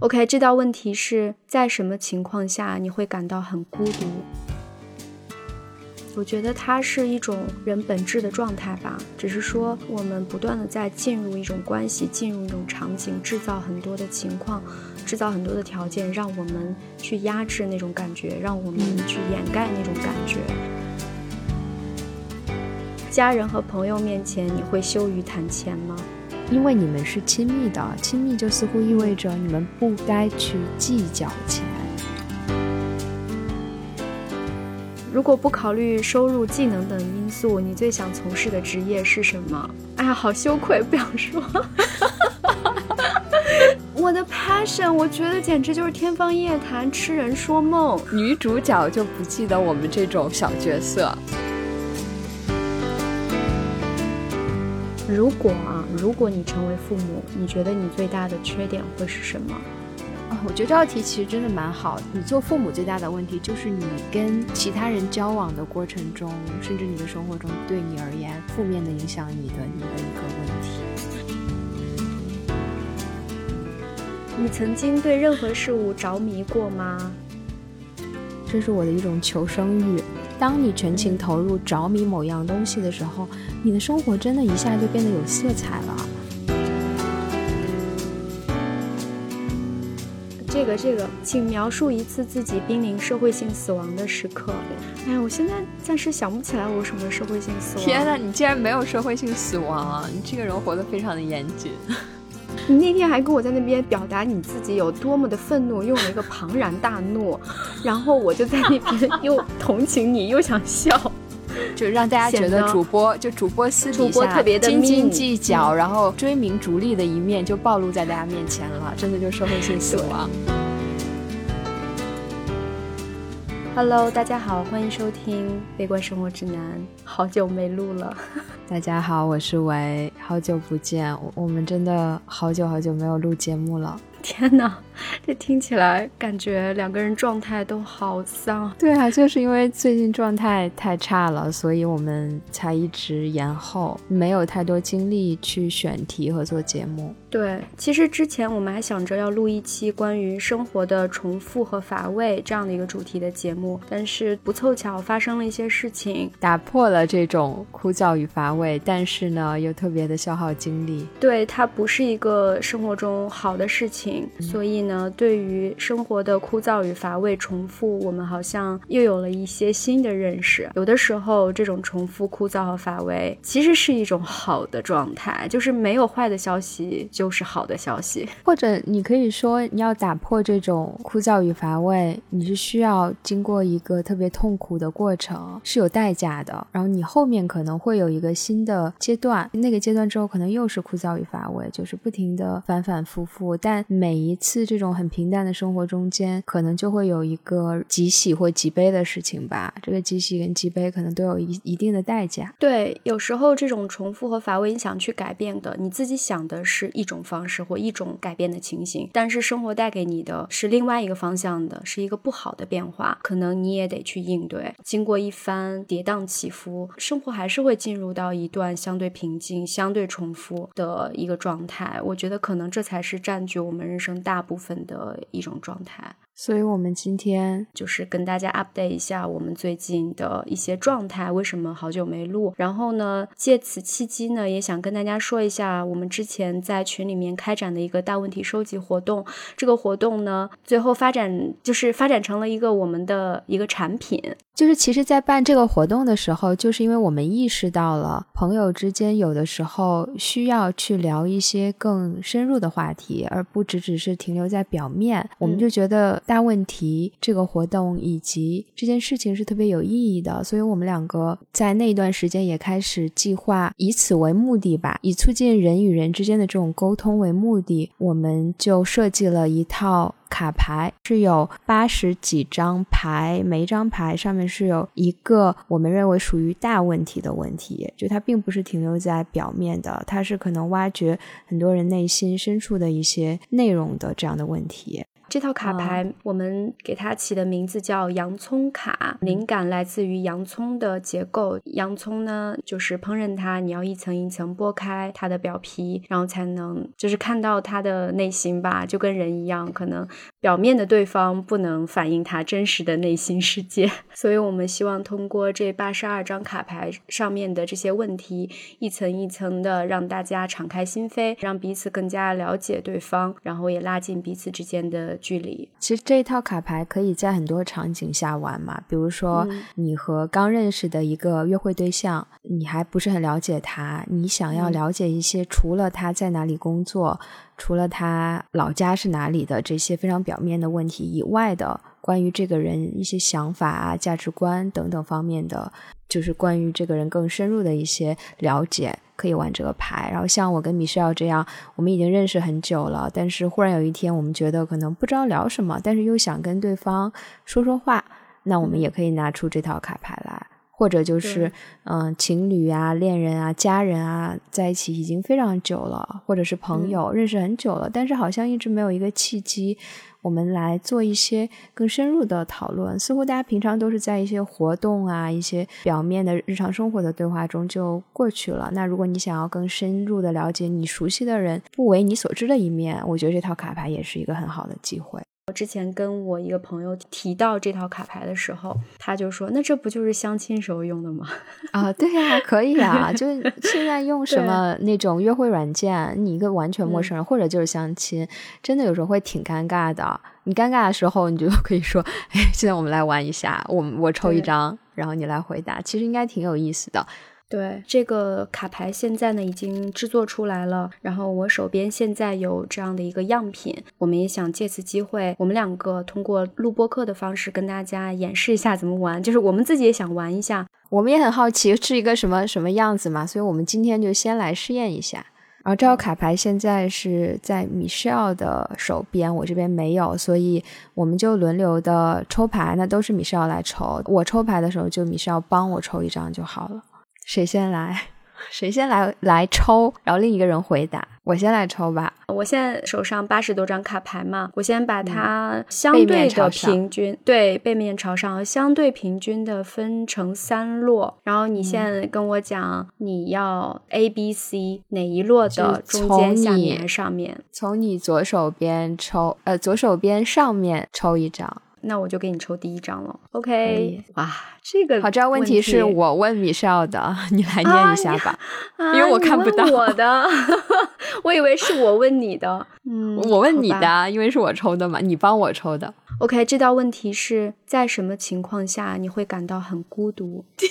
OK，这道问题是在什么情况下你会感到很孤独？我觉得它是一种人本质的状态吧，只是说我们不断的在进入一种关系，进入一种场景，制造很多的情况，制造很多的条件，让我们去压制那种感觉，让我们去掩盖那种感觉。家人和朋友面前，你会羞于谈钱吗？因为你们是亲密的，亲密就似乎意味着你们不该去计较钱。如果不考虑收入、技能等因素，你最想从事的职业是什么？哎呀，好羞愧，不想说。我的 passion，我觉得简直就是天方夜谭、痴人说梦。女主角就不记得我们这种小角色。如果啊，如果你成为父母，你觉得你最大的缺点会是什么？啊，我觉得这道题其实真的蛮好。你做父母最大的问题就是你跟其他人交往的过程中，甚至你的生活中，对你而言负面的影响你的你的一个问题。你曾经对任何事物着迷过吗？这是我的一种求生欲。当你全情投入、着迷某样东西的时候，你的生活真的一下就变得有色彩了。这个这个，请描述一次自己濒临社会性死亡的时刻。哎呀，我现在暂时想不起来我什么社会性死亡。天哪，你竟然没有社会性死亡啊！你这个人活得非常的严谨。你那天还跟我在那边表达你自己有多么的愤怒，用了一个庞然大怒，然后我就在那边 又同情你，又想笑，就让大家觉得主播就主播私底下斤斤计较，然后追名逐利的一面就暴露在大家面前了，真的就社会性死亡。Hello，大家好，欢迎收听《悲观生活指南》，好久没录了。大家好，我是维，好久不见，我们真的好久好久没有录节目了。天哪，这听起来感觉两个人状态都好丧。对啊，就是因为最近状态太差了，所以我们才一直延后，没有太多精力去选题和做节目。对，其实之前我们还想着要录一期关于生活的重复和乏味这样的一个主题的节目，但是不凑巧发生了一些事情，打破了这种枯燥与乏味，但是呢又特别的消耗精力。对，它不是一个生活中好的事情，所以呢，对于生活的枯燥与乏味、重复，我们好像又有了一些新的认识。有的时候，这种重复、枯燥和乏味其实是一种好的状态，就是没有坏的消息就。是好的消息，或者你可以说，你要打破这种枯燥与乏味，你是需要经过一个特别痛苦的过程，是有代价的。然后你后面可能会有一个新的阶段，那个阶段之后可能又是枯燥与乏味，就是不停的反反复复。但每一次这这种很平淡的生活中间，可能就会有一个极喜或极悲的事情吧。这个极喜跟极悲可能都有一一定的代价。对，有时候这种重复和乏味，你想去改变的，你自己想的是一种。方式或一种改变的情形，但是生活带给你的是另外一个方向的，是一个不好的变化，可能你也得去应对。经过一番跌宕起伏，生活还是会进入到一段相对平静、相对重复的一个状态。我觉得可能这才是占据我们人生大部分分的一种状态。所以，我们今天就是跟大家 update 一下我们最近的一些状态，为什么好久没录？然后呢，借此契机呢，也想跟大家说一下，我们之前在群里面开展的一个大问题收集活动。这个活动呢，最后发展就是发展成了一个我们的一个产品。就是其实，在办这个活动的时候，就是因为我们意识到了朋友之间有的时候需要去聊一些更深入的话题，而不只只是停留在表面。我们就觉得。大问题这个活动以及这件事情是特别有意义的，所以我们两个在那一段时间也开始计划，以此为目的吧，以促进人与人之间的这种沟通为目的，我们就设计了一套卡牌，是有八十几张牌，每一张牌上面是有一个我们认为属于大问题的问题，就它并不是停留在表面的，它是可能挖掘很多人内心深处的一些内容的这样的问题。这套卡牌我们给它起的名字叫洋葱卡，灵感来自于洋葱的结构。洋葱呢，就是烹饪它，你要一层一层剥开它的表皮，然后才能就是看到它的内心吧，就跟人一样，可能表面的对方不能反映他真实的内心世界。所以我们希望通过这八十二张卡牌上面的这些问题，一层一层的让大家敞开心扉，让彼此更加了解对方，然后也拉近彼此之间的。距离。其实这一套卡牌可以在很多场景下玩嘛，比如说你和刚认识的一个约会对象，你还不是很了解他，你想要了解一些除了他在哪里工作，除了他老家是哪里的这些非常表面的问题以外的关于这个人一些想法啊、价值观等等方面的，就是关于这个人更深入的一些了解。可以玩这个牌，然后像我跟米歇尔这样，我们已经认识很久了，但是忽然有一天，我们觉得可能不知道聊什么，但是又想跟对方说说话，那我们也可以拿出这套卡牌来。或者就是，嗯，情侣啊、恋人啊、家人啊，在一起已经非常久了，或者是朋友认识很久了，但是好像一直没有一个契机，我们来做一些更深入的讨论。似乎大家平常都是在一些活动啊、一些表面的日常生活的对话中就过去了。那如果你想要更深入的了解你熟悉的人不为你所知的一面，我觉得这套卡牌也是一个很好的机会。我之前跟我一个朋友提到这套卡牌的时候，他就说：“那这不就是相亲时候用的吗？”啊，对呀，可以啊，就 现在用什么那种约会软件，你一个完全陌生人，或者就是相亲，真的有时候会挺尴尬的。你尴尬的时候，你就可以说：“哎，现在我们来玩一下，我我抽一张，然后你来回答。”其实应该挺有意思的。对这个卡牌，现在呢已经制作出来了，然后我手边现在有这样的一个样品，我们也想借此机会，我们两个通过录播课的方式跟大家演示一下怎么玩，就是我们自己也想玩一下，我们也很好奇是一个什么什么样子嘛，所以我们今天就先来试验一下。然后这套卡牌现在是在 Michelle 的手边，我这边没有，所以我们就轮流的抽牌，那都是 Michelle 来抽，我抽牌的时候就 Michelle 帮我抽一张就好了。谁先来？谁先来来抽？然后另一个人回答。我先来抽吧。我现在手上八十多张卡牌嘛，我先把它相对的平均，对，背面朝上，相对平均的分成三摞。然后你现在跟我讲，你要 A、B、C 哪一摞的中间、下面、上面？从你左手边抽，呃，左手边上面抽一张。那我就给你抽第一张了，OK？哇，这个好，这道问题是我问米少的，你来念一下吧，因为我看不到我的，我以为是我问你的，嗯，我问你的，因为是我抽的嘛，你帮我抽的，OK？这道问题是在什么情况下你会感到很孤独？第一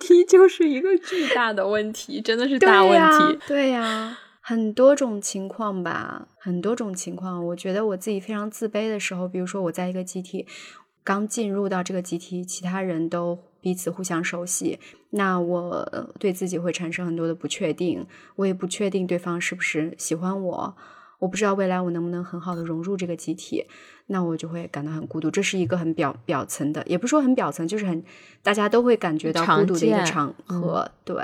题就是一个巨大的问题，真的是大问题，对呀。很多种情况吧，很多种情况。我觉得我自己非常自卑的时候，比如说我在一个集体刚进入到这个集体，其他人都彼此互相熟悉，那我对自己会产生很多的不确定。我也不确定对方是不是喜欢我，我不知道未来我能不能很好的融入这个集体，那我就会感到很孤独。这是一个很表表层的，也不是说很表层，就是很大家都会感觉到孤独的一个场合。对，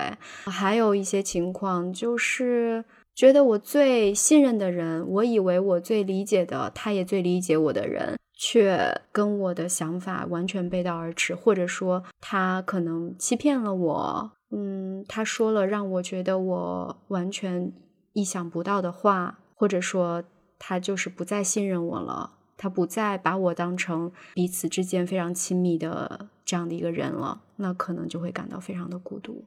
还有一些情况就是。觉得我最信任的人，我以为我最理解的，他也最理解我的人，却跟我的想法完全背道而驰，或者说他可能欺骗了我。嗯，他说了让我觉得我完全意想不到的话，或者说他就是不再信任我了，他不再把我当成彼此之间非常亲密的这样的一个人了，那可能就会感到非常的孤独。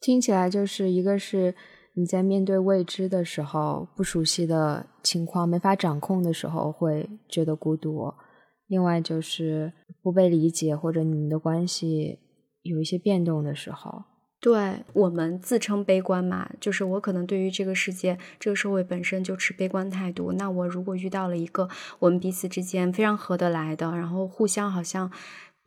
听起来就是一个是。你在面对未知的时候、不熟悉的情况、没法掌控的时候，会觉得孤独；另外就是不被理解，或者你们的关系有一些变动的时候。对我们自称悲观嘛，就是我可能对于这个世界、这个社会本身就持悲观态度。那我如果遇到了一个我们彼此之间非常合得来的，然后互相好像。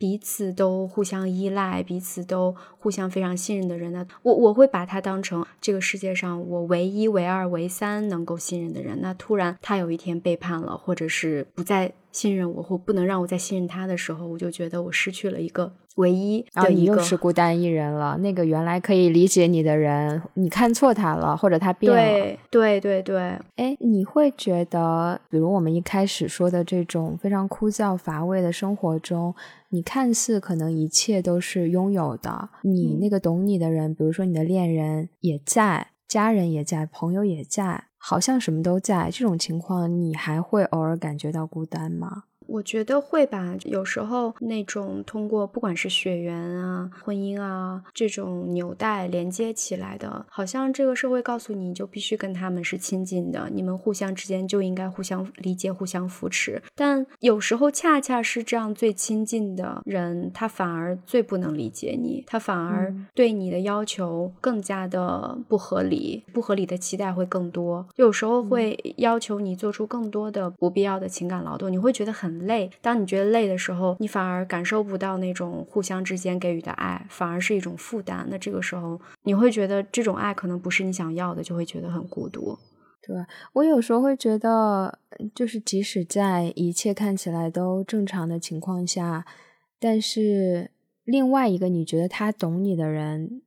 彼此都互相依赖，彼此都互相非常信任的人呢？我我会把他当成这个世界上我唯一、唯二、唯三能够信任的人。那突然他有一天背叛了，或者是不再信任我，或不能让我再信任他的时候，我就觉得我失去了一个唯一然后你又。是孤单一人了。那个原来可以理解你的人，你看错他了，或者他变了。对对对对，哎，你会觉得，比如我们一开始说的这种非常枯燥乏味的生活中，你看似可能一切都是拥有的，你嗯那个懂你的人，比如说你的恋人也在，家人也在，朋友也在，好像什么都在。这种情况，你还会偶尔感觉到孤单吗？我觉得会吧，有时候那种通过不管是血缘啊、婚姻啊这种纽带连接起来的，好像这个社会告诉你，就必须跟他们是亲近的，你们互相之间就应该互相理解、互相扶持。但有时候恰恰是这样最亲近的人，他反而最不能理解你，他反而嗯。对你的要求更加的不合理，不合理的期待会更多，有时候会要求你做出更多的不必要的情感劳动，你会觉得很累。当你觉得累的时候，你反而感受不到那种互相之间给予的爱，反而是一种负担。那这个时候，你会觉得这种爱可能不是你想要的，就会觉得很孤独。对我有时候会觉得，就是即使在一切看起来都正常的情况下，但是另外一个你觉得他懂你的人，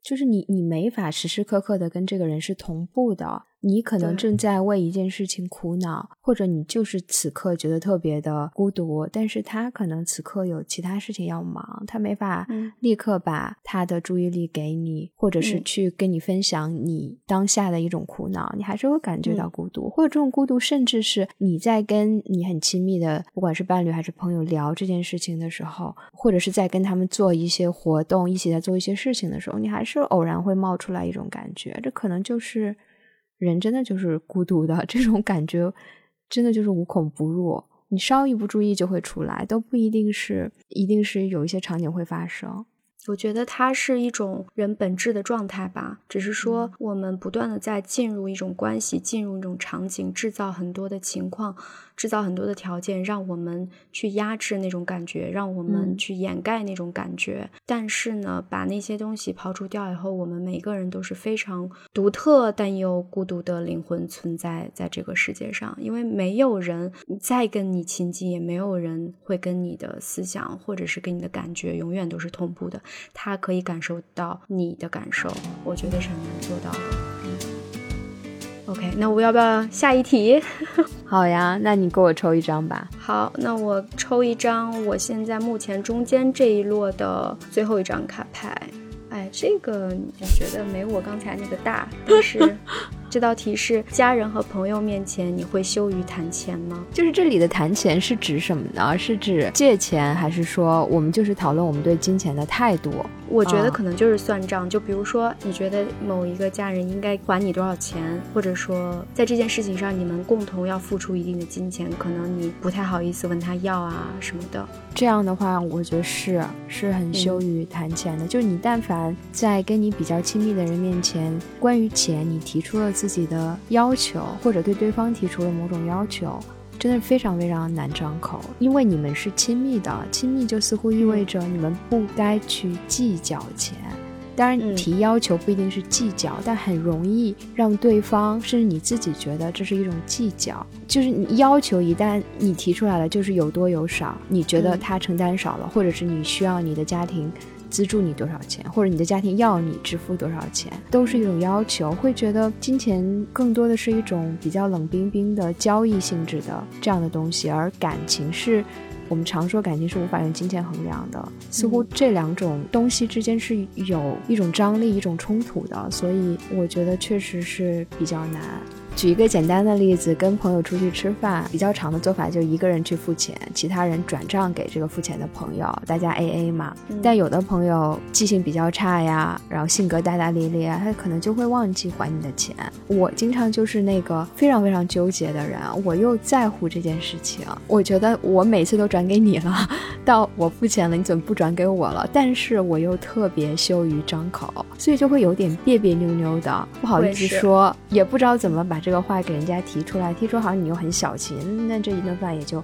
就是你，你没法时时刻刻的跟这个人是同步的。你可能正在为一件事情苦恼，或者你就是此刻觉得特别的孤独，但是他可能此刻有其他事情要忙，他没法嗯。立刻把他的注意力给你，或者是嗯。去跟你分享你当下的一种苦恼，你还是会感觉到嗯。孤独，或者这种孤独甚至是你在跟你很亲密的，不管是伴侣还是朋友聊这件事情的时候，或者是在跟他们做一些活动，一起在做一些事情的时候，你还是偶然会冒出来一种感觉，这可能就是人真的就是孤独的 这种感觉，真的就是无孔不入。你稍一不注意就会出来，都不一定是，一定是有一些场景会发生。我觉得它是一种人本质的状态吧，只是说我们不断的在进入一种关系，进入一种场景，制造很多的情况，制造很多的条件，让我们去压制那种感觉，让我们嗯去掩盖那种感觉。但是呢，把那些东西刨除掉以后，我们每个人都是非常独特但又孤独的灵魂存在在这个世界上，因为没有人再跟你亲近，也没有人会跟你的思想或者是跟你的感觉永远都是同步的。他可以感受到你的感受，我觉得是很难做到的。嗯，OK，那我要不要下一题？好呀，那你给我抽一张吧。好，那我抽一张我现在目前中间这一摞的最后一张卡牌。哎，这个我觉得没我刚才那个大，但是这道题是家人和朋友面前你会羞于谈钱吗？就是这里的谈钱是指什么呢？是指借钱，还是说我们就是讨论我们对金钱的态度？我觉得啊可能就是算账，就比如说，你觉得某一个家人应该还你多少钱，或者说在这件事情上你们共同要付出一定的金钱，可能你不太好意思问他要啊什么的。这样的话，我觉得是是很羞于谈钱的。就是你但凡在跟你比较亲密的人面前，关于钱你提出了自己的要求，或者对对方提出了某种要求。真的非常非常难张口，因为你们是亲密的，亲密就似乎意味着你们不该去计较钱。当然，你提要求不一定是计较，但很容易让对方甚至你自己觉得这是一种计较。就是你要求一旦你提出来了，就是有多有少，你觉得嗯他承担少了，或者是你需要你的家庭资助你多少钱，或者你的家庭要你支付多少钱，都是一种要求，会觉得金钱更多的是一种比较冷冰冰的交易性质的这样的东西，而感情是。我们常说感情是无法用金钱衡量的，似乎嗯这两种东西之间是有一种张力、一种冲突的，所以我觉得确实是比较难。举一个简单的例子，跟朋友出去吃饭，比较长的做法就一个人去付钱，其他人转账给这个付钱的朋友，大家 A A 嘛。嗯但有的朋友记性比较差呀，然后性格大大咧咧啊，他可能就会忘记还你的钱。我经常就是那个非常非常纠结的人，我又在乎这件事情，我觉得我每次都转给你了，到我付钱了，你怎么不转给我了？但是我又特别羞于张口，所以就会有点别别扭扭的，不好意思说，也不知道怎么把这个话给人家提出来。提出好像你又很小气，那这一顿饭也就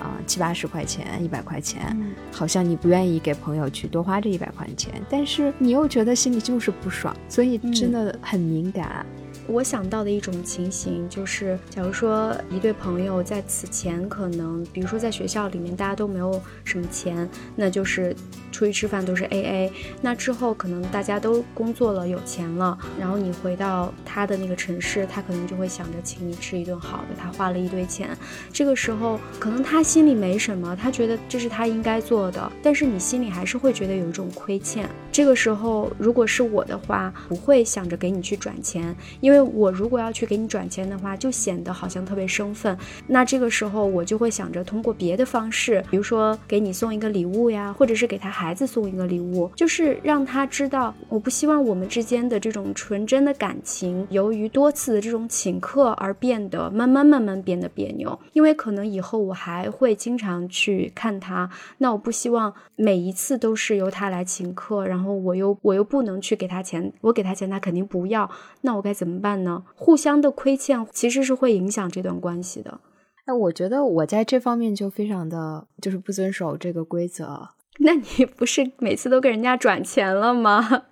啊、七八十块钱、一百块钱，嗯好像你不愿意给朋友去多花这一百块钱，但是你又觉得心里就是不爽，所以真的很敏感。我想到的一种情形就是，假如说一对朋友在此前可能，比如说在学校里面大家都没有什么钱，那就是出去吃饭都是 A A。那之后可能大家都工作了有钱了，然后你回到他的那个城市，他可能就会想着请你吃一顿好的，他花了一堆钱。这个时候可能他心里没什么，他觉得这是他应该做的，但是你心里还是会觉得有一种亏欠。这个时候如果是我的话，不会想着给你去转钱，因为因为我如果要去给你转钱的话，就显得好像特别生分。那这个时候我就会想着通过别的方式，比如说给你送一个礼物呀，或者是给他孩子送一个礼物，就是让他知道，我不希望我们之间的这种纯真的感情，由于多次的这种请客而变得慢慢慢慢变得别扭。因为可能以后我还会经常去看他，那我不希望每一次都是由他来请客，然后我又我又不能去给他钱，我给他钱他肯定不要，那我该怎么办呢？互相的亏欠其实是会影响这段关系的。哎，我觉得我在这方面就非常的就是不遵守这个规则。那你不是每次都给人家转钱了吗？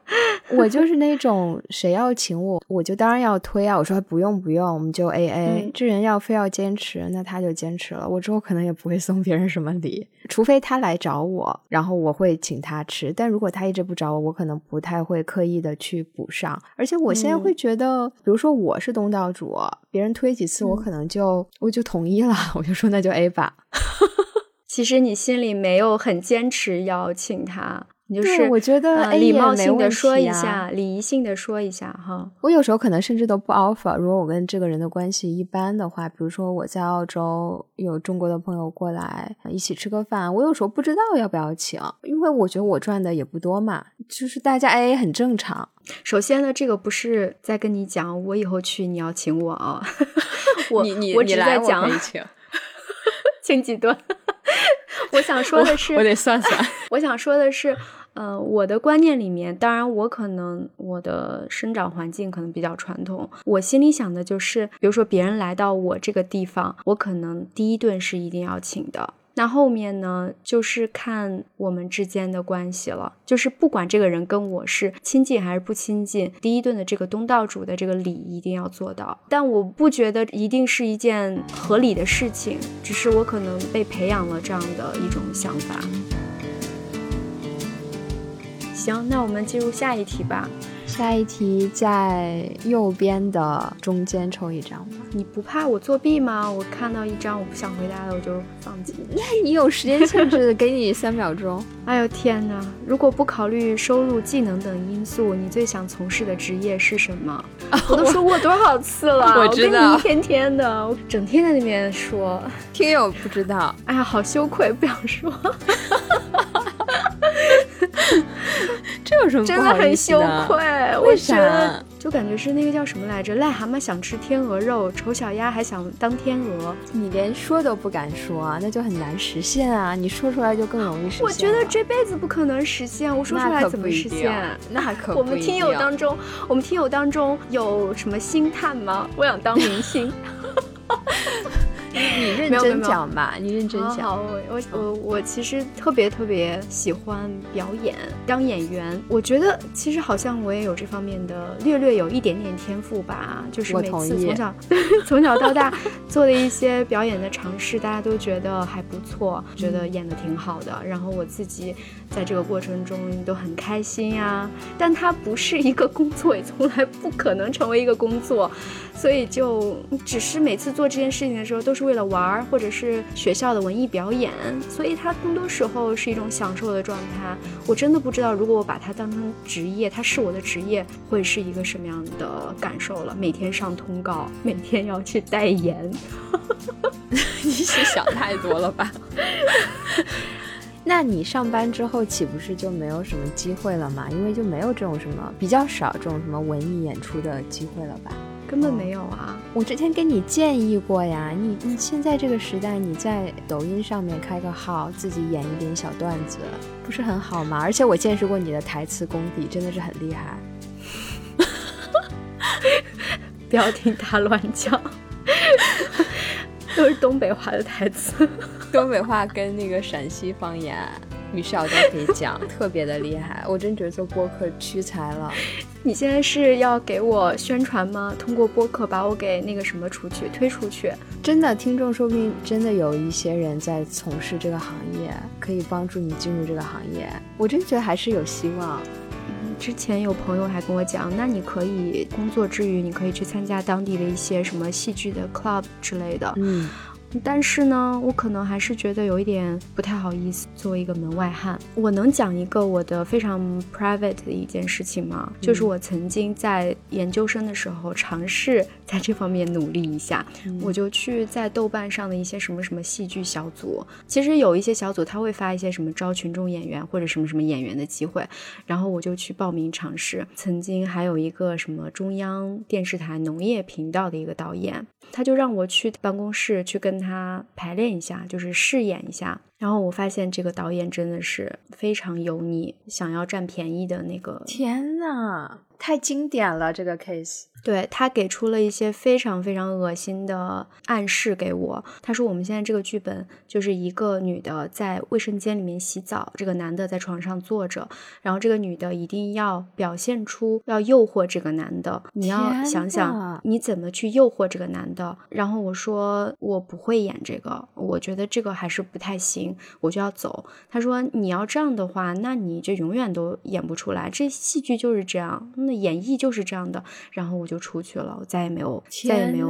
我就是那种谁要请我，我就当然要推啊。我说不用不用，我们就 A A。这人要非要坚持，那他就坚持了。我之后可能也不会送别人什么礼，除非他来找我，然后我会请他吃。但如果他一直不找我，我可能不太会刻意的去补上。而且我现在会觉得，比如说我是东道主，别人推几次，我可能就我就同意了，我就说那就 A 吧。其实你心里没有很坚持要请他，你就是我觉得礼貌性的说一下，礼仪性的说一下哈。我有时候可能甚至都不 offer。如果我跟这个人的关系一般的话，比如说我在澳洲有中国的朋友过来一起吃个饭，我有时候不知道要不要请，因为我觉得我赚的也不多嘛，就是大家 AA 很正常。首先呢，这个不是在跟你讲我以后去你要请我啊，我你你我只在讲请，请几顿。我想说的是，我得算算。我想说的是，嗯，我的观念里面，当然我可能我的生长环境可能比较传统，我心里想的就是，比如说别人来到我这个地方，我可能第一顿是一定要请的。那后面呢，就是看我们之间的关系了。就是不管这个人跟我是亲近还是不亲近，第一顿的这个东道主的这个礼一定要做到。但我不觉得一定是一件合理的事情，只是我可能被培养了这样的一种想法。行，那我们进入下一题吧。下一题在右边的中间抽一张吧。你不怕我作弊吗？我看到一张我不想回答的，我就放弃。那你有时间限制，给你三秒钟。哎呦天哪！如果不考虑收入、技能等因素，你最想从事的职业是什么？我都 说过多少次了，我知道，一天天的，我整天在那边说。听友不知道，哎呀，好羞愧，不想说。有什么？真的很羞愧。为啥？就感觉是那个叫什么来着？癞蛤蟆想吃天鹅肉，丑小鸭还想当天鹅。你连说都不敢说，那就很难实现啊！你说出来就更容易实现。我觉得这辈子不可能实现，我说出来怎么实现？那可我们听友当中，我们听友当中有什么星探吗？我想当明星。你认真讲吧，你认真讲。好，我我我其实特别特别喜欢表演，当演员。我觉得其实好像我也有这方面的略略有一点点天赋吧。就是每次从小 从小到大做的一些表演的尝试，大家都觉得还不错，觉得演的挺好的。然后我自己在这个过程中你都很开心呀。但它不是一个工作，也 从来不可能成为一个工作，所以就只是每次做这件事情的时候都。是为了玩儿，或者是学校的文艺表演，所以它更多时候是一种享受的状态。我真的不知道，如果我把它当成职业，它是我的职业，会是一个什么样的感受了？每天上通告，每天要去代言，你是想太多了吧？那你上班之后岂不是就没有什么机会了吗？因为就没有这种什么比较少这种什么文艺演出的机会了吧？根本没有啊！我之前跟你建议过呀，你你现在这个时代，你在抖音上面开个号，自己演一点小段子，不是很好吗？而且我见识过你的台词功底，真的是很厉害。不要听他乱讲，都是东北话的台词，东北话跟那个陕西方言。米少都可以讲，特别的厉害。我真觉得做播客屈才了。你现在是要给我宣传吗？通过播客把我给那个什么出去，推出去？真的，听众说不定真的有一些人在从事这个行业，可以帮助你进入这个行业。我真觉得还是有希望。之前有朋友还跟我讲，那你可以工作之余，你可以去参加当地的一些什么戏剧的 club 之类的。嗯。但是呢，我可能还是觉得有一点不太好意思。作为一个门外汉，我能讲一个我的非常 private 的一件事情吗？就是我曾经在研究生的时候尝试 在这方面努力一下，我就去在豆瓣上的一些什么什么戏剧小组。其实有一些小组他会发一些什么招群众演员或者什么什么演员的机会，然后我就去报名尝试。曾经还有一个什么中央电视台农业频道的一个导演，他就让我去办公室去跟。他排练一下，就是试演一下，然后我发现这个导演真的是非常油腻，想要占便宜的那个。天呐，太经典了这个 case。对他给出了一些非常非常恶心的暗示给我。他说：“我们现在这个剧本就是一个女的在卫生间里面洗澡，这个男的在床上坐着，然后这个女的一定要表现出要诱惑这个男的。你要想想你怎么去诱惑这个男的。”然后我说：“我不会演这个，我觉得这个还是不太行，我就要走。”他说：“你要这样的话，那你就永远都演不出来。这戏剧就是这样，那演绎就是这样的。”然后我。就出去了，我再也没有，再也没有。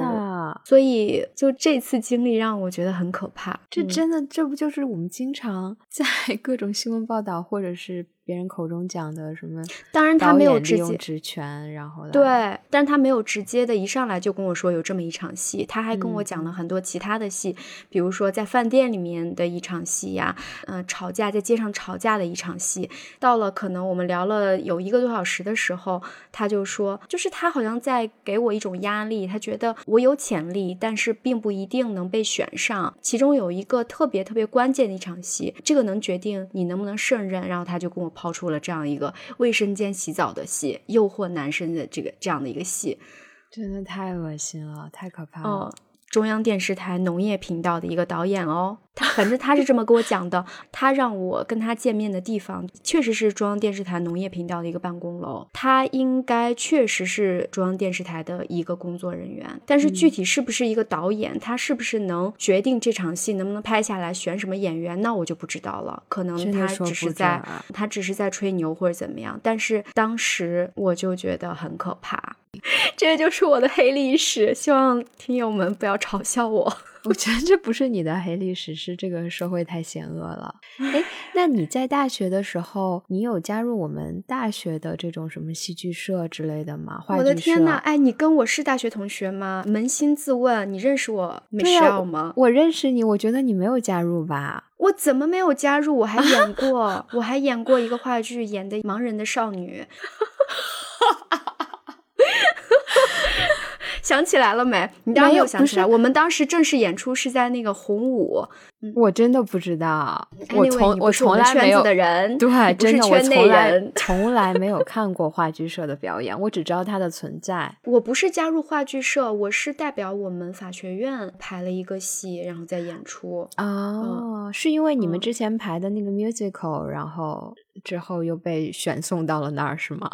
所以，就这次经历让我觉得很可怕。这真的，这不就是我们经常 在各种新闻报道，或者是。别人口中讲的什么？当然他没有直接职权，然后对，但是他没有直接的一上来就跟我说有这么一场戏，他还跟我讲了很多其他的戏，比如说在饭店里面的一场戏呀，嗯，吵架在街上吵架的一场戏。到了可能我们聊了有一个多小时的时候，他就说，就是他好像在给我一种压力，他觉得我有潜力，但是并不一定能被选上。其中有一个特别特别关键的一场戏，这个能决定你能不能胜任。然后他就跟我。抛出了这样一个卫生间洗澡的戏，诱惑男生的这个这样的一个戏，真的太恶心了，太可怕了。中央电视台农业频道的一个导演哦，他反正他是这么跟我讲的。他让我跟他见面的地方，确实是中央电视台农业频道的一个办公楼。他应该确实是中央电视台的一个工作人员，但是具体是不是一个导演，他是不是能决定这场戏能不能拍下来，选什么演员，那我就不知道了。可能他只是在他只是在吹牛或者怎么样。但是当时我就觉得很可怕。这就是我的黑历史，希望听友们不要嘲笑我。我觉得这不是你的黑历史，是这个社会太险恶了。哎，那你在大学的时候，你有加入我们大学的这种什么戏剧社之类的吗？我的天呐，哎，你跟我是大学同学吗？扪心自问，你认识我没需要吗？我认识你，我觉得你没有加入吧？我怎么没有加入？我还演 过，我还演过一个话剧，演的盲人的少女。想起来了没？你当时有想起来。我们当时正式演出是在那个红舞。我真的不知道，我从我从来没有的人，对，真的我从来 从来没有看过话剧社的表演，我只知道它的存在。我不是加入话剧社，我是代表我们法学院排了一个戏，然后在演出。哦，是因为你们之前排的那个 musical，然后之后又被选送到了那儿，是吗？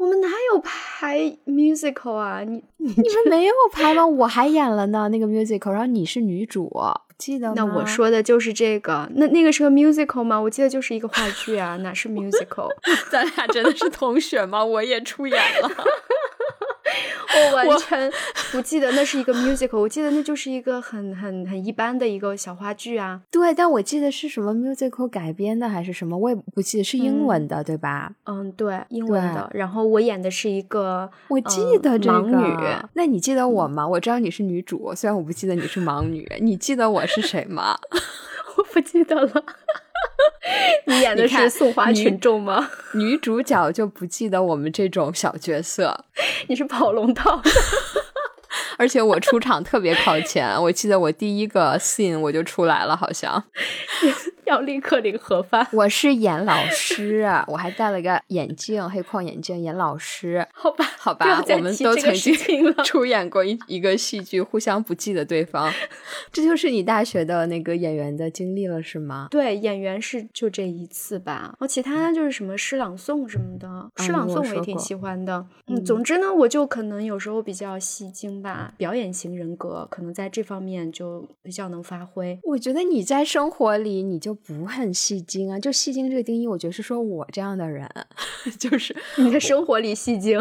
我们哪有拍 musical 啊？你 你们没有拍吗？我还演了呢，那个 musical，然后你是女主，记得吗？那我说的就是这个。那那个是个 musical 吗？我记得就是一个话剧啊，哪是 musical？咱俩真的是同学吗？我也出演了。我完全不记得那是一个 musical，我记得那就是一个很很很一般的一个小话剧啊。对，但我记得是什么 musical 改编的还是什么，我也不记得，是英文的，对吧？嗯，对，英文的。然后我演的是一个，我记得这个盲女。那你记得我吗？我知道你是女主，虽然我不记得你是盲女。你记得我是谁吗？我不记得了。你演的是送花群众吗？女主角就不记得我们这种小角色。你是跑龙套，而且我出场特别靠前。我记得我第一个 scene 我就出来了，好像。要立刻领盒饭。我是演老师，我还戴了个眼镜，黑框眼镜，演老师。好吧，好吧，我们都曾经出演过一一个戏剧，互相不记得对方。这就是你大学的那个演员的经历了，是吗？对，演员是就这一次吧。哦，其他就是什么诗朗诵什么的，诗朗诵我也挺喜欢的。嗯，总之呢，我就可能有时候比较戏精吧，表演型人格，可能在这方面就比较能发挥。我觉得你在生活里你就不很戏精啊，就戏精这个定义，我觉得是说我这样的人，就是你在生活里戏精，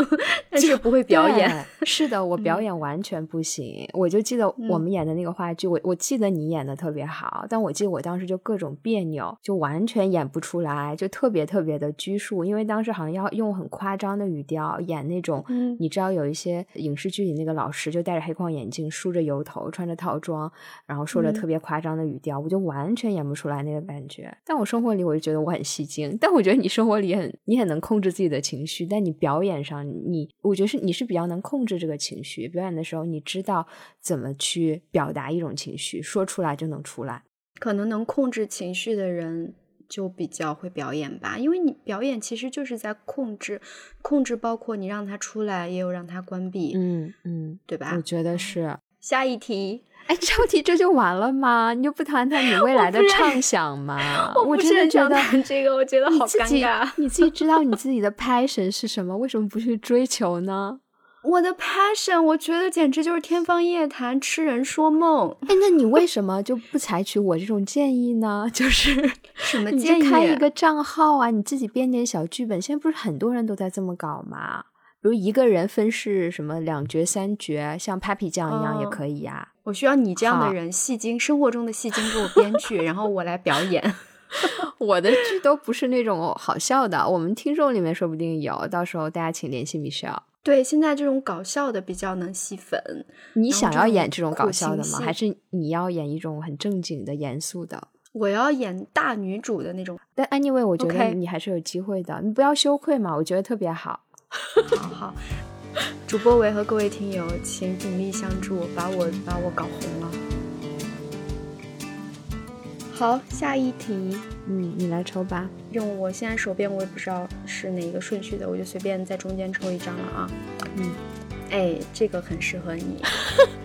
但是不会表演。是的，我表演完全不行。我就记得我们演的那个话剧，我我记得你演的特别好，但我记得我当时就各种别扭，就完全演不出来，就特别特别的拘束，因为当时好像要用很夸张的语调演那种，你知道有一些影视剧里那个老师就戴着黑框眼镜，梳着油头，穿着套装，然后说着特别夸张的语调，我就完全演不出来那个感觉。但我生活里我就觉得我很戏精，但我觉得你生活里很你很能控制自己的情绪，但你表演上你我觉得是你是比较能控制这个情绪，表演的时候你知道怎么去表达一种情绪，说出来就能出来。可能能控制情绪的人就比较会表演吧，因为你表演其实就是在控制，控制包括你让他出来，也有让他关闭，嗯嗯，对吧？我觉得是。下一题，哎，这道题这就完了吗？你就不谈谈你未来的畅想吗？我真的觉得这个，我觉得好尴尬。你自己知道你自己的 passion 是什么，为什么不去追求呢？我的 passion，我觉得简直就是天方夜谭，痴人说梦。哎，那你为什么就不采取我这种建议呢？就是什么建议？开一个账号啊，你自己编点小剧本。现在不是很多人都在这么搞吗？比如一个人分饰什么两角三角，像 Papi 酱一样也可以呀。我需要你这样的人，戏精生活中的戏精给我编剧，然后我来表演。我的剧都不是那种好笑的，我们听众里面说不定有，到时候大家请联系 Michelle。对，现在这种搞笑的比较能吸粉。你想要演这种搞笑的吗？还是你要演一种很正经的、严肃的？我要演大女主的那种。但 anyway，我觉得你还是有机会的。你不要羞愧嘛，我觉得特别好。好 好，主播维和各位听友，请鼎力相助，把我把我搞红了。好，下一题。嗯，你来抽吧。用我现在手边，我也不知道是哪一个顺序的，我就随便在中间抽一张了啊。嗯，哎，这个很适合你。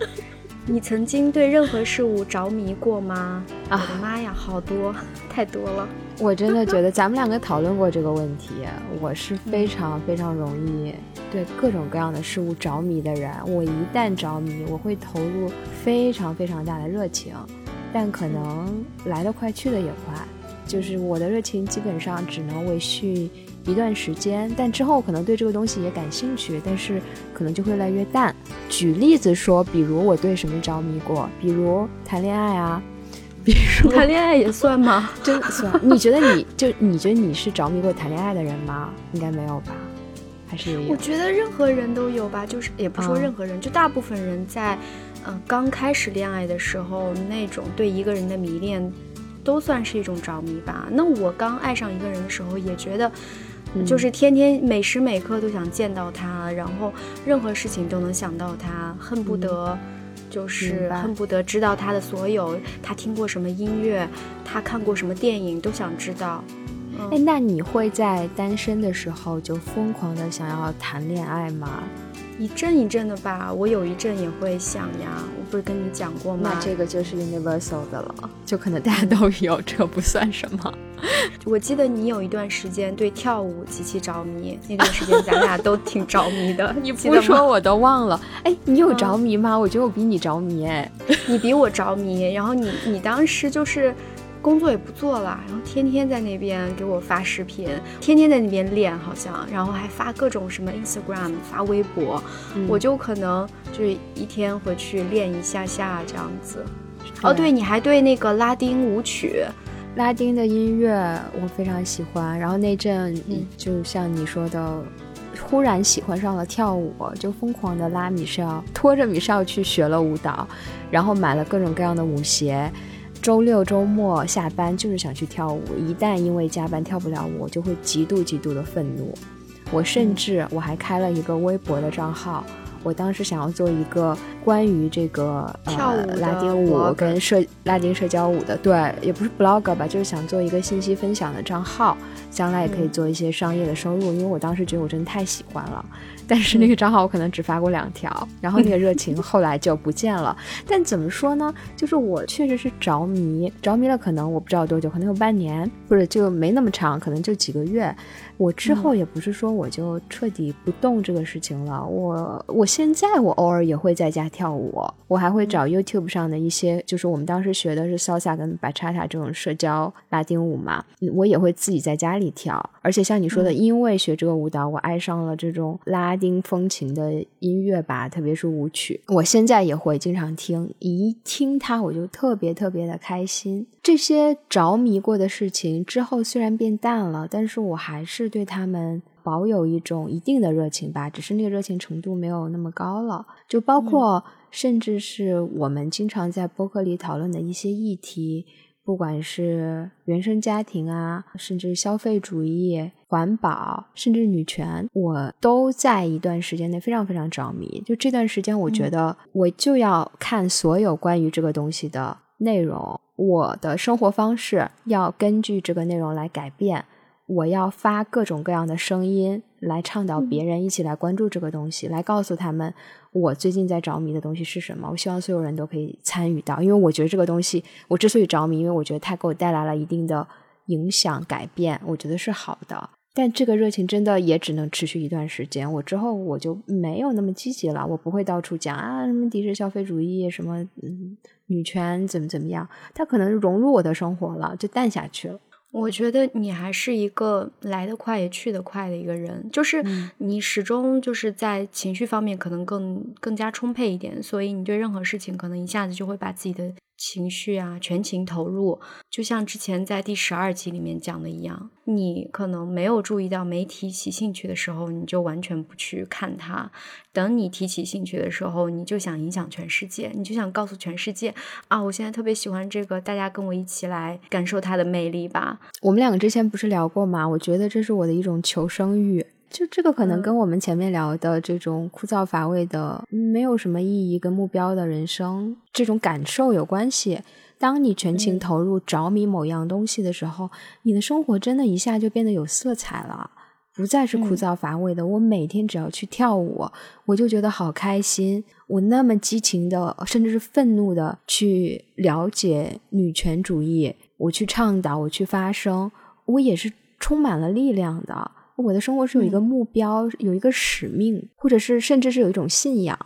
你曾经对任何事物着迷过吗？啊我的妈呀，好多，太多了。我真的觉得咱们两个讨论过这个问题。我是非常非常容易对各种各样的事物着迷的人。我一旦着迷，我会投入非常非常大的热情，但可能来得快去得也快。就是我的热情基本上只能维续一段时间，但之后可能对这个东西也感兴趣，但是可能就会越来越淡。举例子说，比如我对什么着迷过，比如谈恋爱啊，比如谈恋爱也算吗？真算？你觉得你就你觉得你是着迷过谈恋爱的人吗？应该没有吧？还是我觉得任何人都有吧，就是也不说任何人，就大部分人在嗯刚开始恋爱的时候那种对一个人的迷恋。都算是一种着迷吧。那我刚爱上一个人的时候，也觉得，就是天天每时每刻都想见到他，然后任何事情都能想到他，恨不得就是恨不得知道他的所有，他听过什么音乐，他看过什么电影，都想知道。哎，那你会在单身的时候就疯狂的想要谈恋爱吗？一阵一阵的吧，我有一阵也会想呀，我不是跟你讲过吗？那这个就是 universal 的了，就可能大家都有，这不算什么。我记得你有一段时间对跳舞极其着迷，那段时间咱俩都挺着迷的。你不说我都忘了。哎，你有着迷吗？我觉得我比你着迷。哎，你比我着迷，然后你你当时就是。工作也不做了，然后天天在那边给我发视频，天天在那边练，好像，然后还发各种什么 Instagram，发微博，我就可能就是一天回去练一下下这样子。哦，对，你还对那个拉丁舞曲，拉丁的音乐我非常喜欢，然后那阵就像你说的，忽然喜欢上了跳舞，就疯狂的拉米少，拖着米少去学了舞蹈，然后买了各种各样的舞鞋。周六周末下班就是想去跳舞，一旦因为加班跳不了舞，我就会极度极度的愤怒。我甚至我还开了一个微博的账号，我当时想要做一个关于这个跳舞拉丁舞跟社拉丁社交舞的，对，也不是 blog 吧，就是想做一个信息分享的账号，将来也可以做一些商业的收入。因为我当时觉得我真的太喜欢了。但是那个账号我可能只发过两条，然后那个热情 后来就不见了。但怎么说呢？就是我确实是着迷，着迷了，可能我不知道多久，可能有半年，或者就没那么长，可能就几个月。我之后也不是说我就彻底不动这个事情了。我我现在我偶尔也会在家跳舞，我还会找 YouTube 上的一些，就是我们当时学的是 Salsa 跟 Bachata 这种社交拉丁舞嘛，我也会自己在家里跳。而且像你说的，因为学这个舞蹈，我爱上了这种拉丁风情的音乐吧，特别是舞曲。我现在也会经常听，一听它我就特别特别的开心。这些着迷过的事情之后虽然变淡了，但是我还是。对他们保有一种一定的热情吧，只是那个热情程度没有那么高了。就包括甚至是我们经常在播客里讨论的一些议题，不管是原生家庭啊，甚至消费主义、环保，甚至女权，我都在一段时间内非常非常着迷。就这段时间，我觉得我就要看所有关于这个东西的内容，我的生活方式要根据这个内容来改变。我要发各种各样的声音来倡导别人一起来关注这个东西，来告诉他们我最近在着迷的东西是什么。我希望所有人都可以参与到，因为我觉得这个东西，我之所以着迷，因为我觉得它给我带来了一定的影响改变，我觉得是好的。但这个热情真的也只能持续一段时间，我之后我就没有那么积极了，我不会到处讲啊什么敌视消费主义，什么嗯女权怎么怎么样，它可能融入我的生活了，就淡下去了。我觉得你还是一个来得快也去得快的一个人，就是你始终就是在情绪方面可能更更加充沛一点，所以你对任何事情可能一下子就会把自己的。情绪啊，全情投入，就像之前在第十二集里面讲的一样，你可能没有注意到没提起兴趣的时候，你就完全不去看它；等你提起兴趣的时候，你就想影响全世界，你就想告诉全世界啊，我现在特别喜欢这个，大家跟我一起来感受它的魅力吧。我们两个之前不是聊过吗？我觉得这是我的一种求生欲。就这个可能跟我们前面聊的这种枯燥乏味的、没有什么意义跟目标的人生这种感受有关系。当你全情投入、着迷某样东西的时候，你的生活真的一下就变得有色彩了，不再是枯燥乏味的。我每天只要去跳舞，我就觉得好开心。我那么激情的，甚至是愤怒的去了解女权主义，我去倡导，我去发声，我也是充满了力量的。我的生活是有一个目标，有一个使命，或者是甚至是有一种信仰，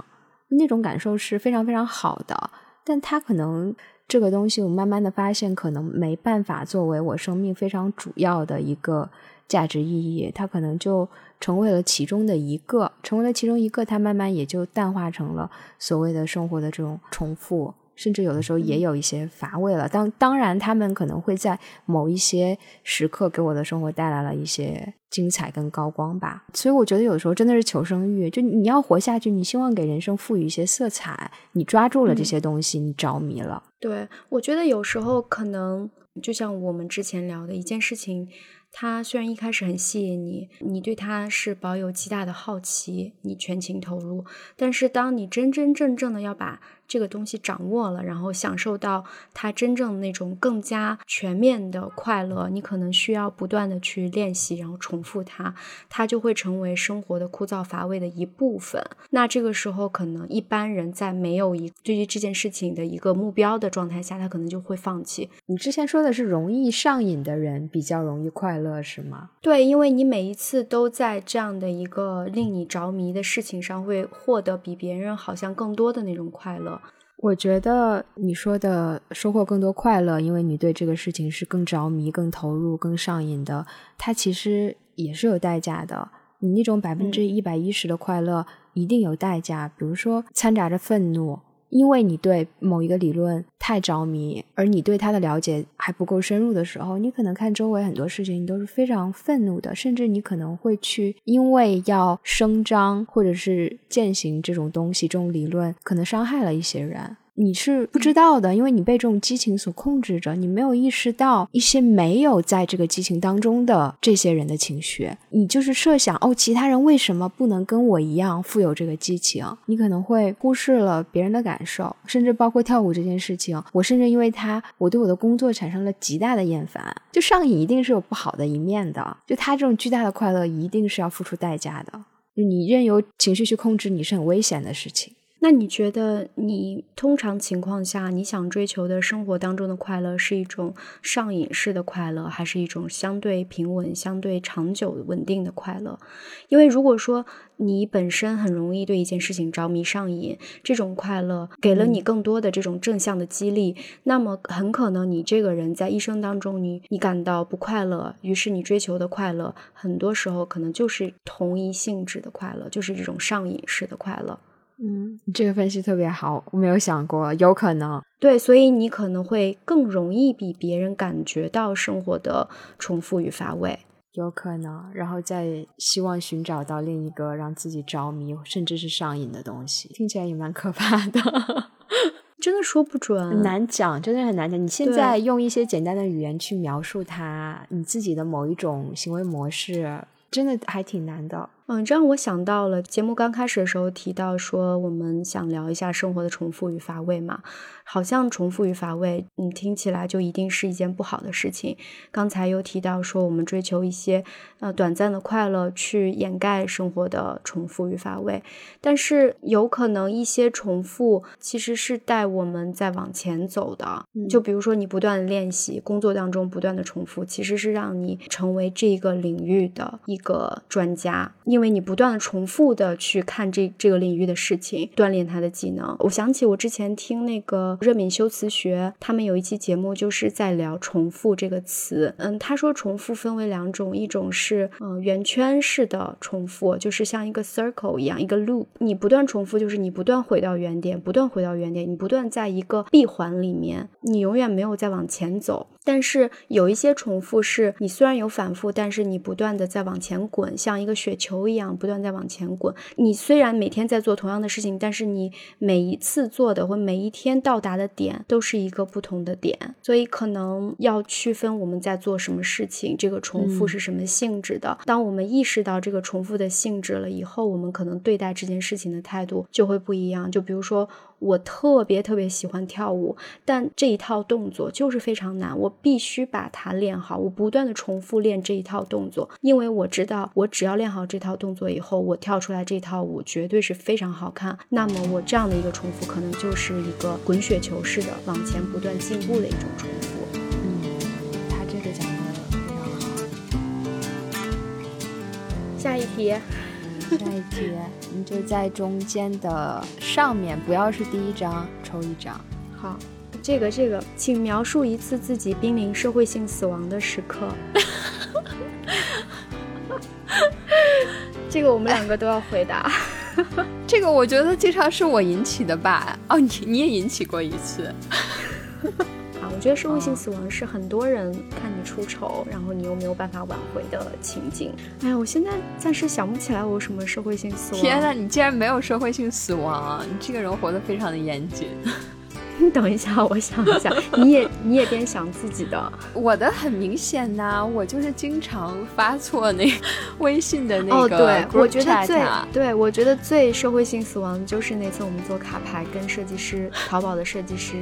那种感受是非常非常好的。但它可能这个东西，我慢慢的发现，可能没办法作为我生命非常主要的一个价值意义。它可能就成为了其中的一个，成为了其中一个，它慢慢也就淡化成了所谓的生活的这种重复。甚至有的时候也有一些乏味了。当当然，他们可能会在某一些时刻给我的生活带来了一些精彩跟高光吧。所以我觉得有的时候真的是求生欲，就你要活下去，你希望给人生赋予一些色彩，你抓住了这些东西，你着迷了。对，我觉得有时候可能就像我们之前聊的一件事情。它虽然一开始很吸引你，你对它是保有极大的好奇，你全情投入，但是当你真真正正的要把这个东西掌握了，然后享受到它真正那种更加全面的快乐，你可能需要不断的去练习，然后重复它，它就会成为生活的枯燥乏味的一部分。那这个时候，可能一般人在没有一对于这件事情的一个目标的状态下，他可能就会放弃。你之前说的是容易上瘾的人比较容易快乐，是吗？对，因为你每一次都在这样的一个令你着迷的事情上，会获得比别人好像更多的那种快乐。我觉得你说的收获更多快乐，因为你对这个事情是更着迷、更投入、更上瘾的，它其实也是有代价的。你那种百分之一百一十的快乐一定有代价，比如说掺杂着愤怒。因为你对某一个理论太着迷，而你对它的了解还不够深入的时候，你可能看周围很多事情，你都是非常愤怒的，甚至你可能会去因为要声张或者是践行这种东西、这种理论，可能伤害了一些人。你是不知道的，因为你被这种激情所控制着，你没有意识到一些没有在这个激情当中的这些人的情绪。你就是设想哦，其他人为什么不能跟我一样富有这个激情？你可能会忽视了别人的感受，甚至包括跳舞这件事情。我甚至因为他，我对我的工作产生了极大的厌烦。就上瘾一定是有不好的一面的，就他这种巨大的快乐一定是要付出代价的。就你任由情绪去控制你是很危险的事情。那你觉得，你通常情况下，你想追求的生活当中的快乐，是一种上瘾式的快乐，还是一种相对平稳、相对长久稳定的快乐？因为如果说你本身很容易对一件事情着迷上瘾，这种快乐给了你更多的这种正向的激励，那么很可能你这个人在一生当中，你你感到不快乐，于是你追求的快乐，很多时候可能就是同一性质的快乐，就是这种上瘾式的快乐。嗯，这个分析特别好，我没有想过，有可能。对，所以你可能会更容易比别人感觉到生活的重复与乏味，有可能，然后再希望寻找到另一个让自己着迷甚至是上瘾的东西，听起来也蛮可怕的，真的说不准，很难讲，真的很难讲。你现在用一些简单的语言去描述它，你自己的某一种行为模式，真的还挺难的。嗯，这让我想到了节目刚开始的时候提到说，我们想聊一下生活的重复与乏味嘛。好像重复与乏味，你，听起来就一定是一件不好的事情。刚才又提到说，我们追求一些呃短暂的快乐，去掩盖生活的重复与乏味。但是有可能一些重复其实是带我们在往前走的。就比如说你不断的练习，工作当中不断的重复，其实是让你成为这个领域的一个专家，因因为你不断的重复的去看这这个领域的事情，锻炼他的技能。我想起我之前听那个。热敏修辞学，他们有一期节目就是在聊重复这个词。嗯，他说重复分为两种，一种是嗯圆圈式的重复，就是像一个 circle 一样，一个 loop，你不断重复，就是你不断回到原点，不断回到原点，你不断在一个闭环里面，你永远没有在往前走。但是有一些重复是你虽然有反复，但是你不断的在往前滚，像一个雪球一样不断在往前滚。你虽然每天在做同样的事情，但是你每一次做的或每一天到达的点都是一个不同的点。所以可能要区分我们在做什么事情，这个重复是什么性质的。当我们意识到这个重复的性质了以后，我们可能对待这件事情的态度就会不一样。就比如说。我特别特别喜欢跳舞，但这一套动作就是非常难，我必须把它练好。我不断的重复练这一套动作，因为我知道，我只要练好这套动作以后，我跳出来这套舞绝对是非常好看。那么我这样的一个重复，可能就是一个滚雪球式的往前不断进步的一种重复。嗯，他这个讲的非常好。下一题。下一题，你就在中间的上面，不要是第一张，抽一张。好，这个这个，请描述一次自己濒临社会性死亡的时刻。这个我们两个都要回答。这个我觉得经常是我引起的吧？哦，你你也引起过一次。我觉得社会性死亡是很多人看你出丑，然后你又没有办法挽回的情景。哎呀，我现在暂时想不起来我有什么社会性死亡。天哪，你竟然没有社会性死亡？你这个人活得非常的严谨。你 等一下，我想一下，你也你也边想自己的，我的很明显呐，我就是经常发错那微信的那个。哦，对，我觉得最对我觉得最社会性死亡就是那次我们做卡牌跟设计师淘宝的设计师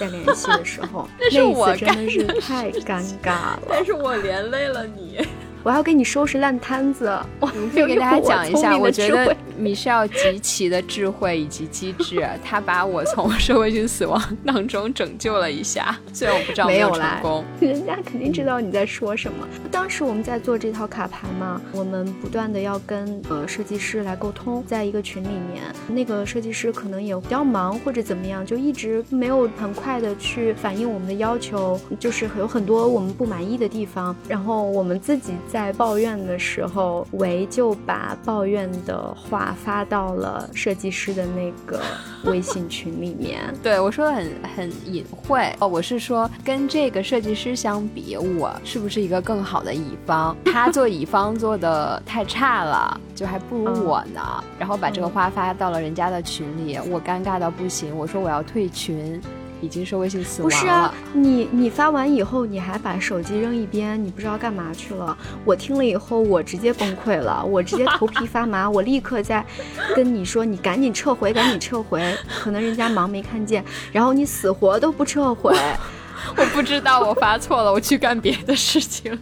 在联系的时候，那次真的是太尴尬了，但是我连累了你。我要给你收拾烂摊子。我 就给大家讲一下，我觉得米歇尔极其的智慧以及机智，他把我从社会性死亡当中拯救了一下。虽然我不知道没有成功，人家肯定知道你在说什么。当时我们在做这套卡牌嘛，我们不断的要跟呃设计师来沟通，在一个群里面，那个设计师可能也比较忙或者怎么样，就一直没有很快的去反映我们的要求，就是有很多我们不满意的地方，然后我们自己。在抱怨的时候，维就把抱怨的话发到了设计师的那个微信群里面。对我说的很很隐晦哦，我是说跟这个设计师相比，我是不是一个更好的乙方？他做乙方做的太差了，就还不如我呢。然后把这个话发到了人家的群里，我尴尬到不行，我说我要退群。已经是微信死亡了。不是啊，你你发完以后，你还把手机扔一边，你不知道干嘛去了。我听了以后，我直接崩溃了，我直接头皮发麻，我立刻在跟你说，你赶紧撤回，赶紧撤回。可能人家忙没看见，然后你死活都不撤回。我不知道我发错了，我去干别的事情。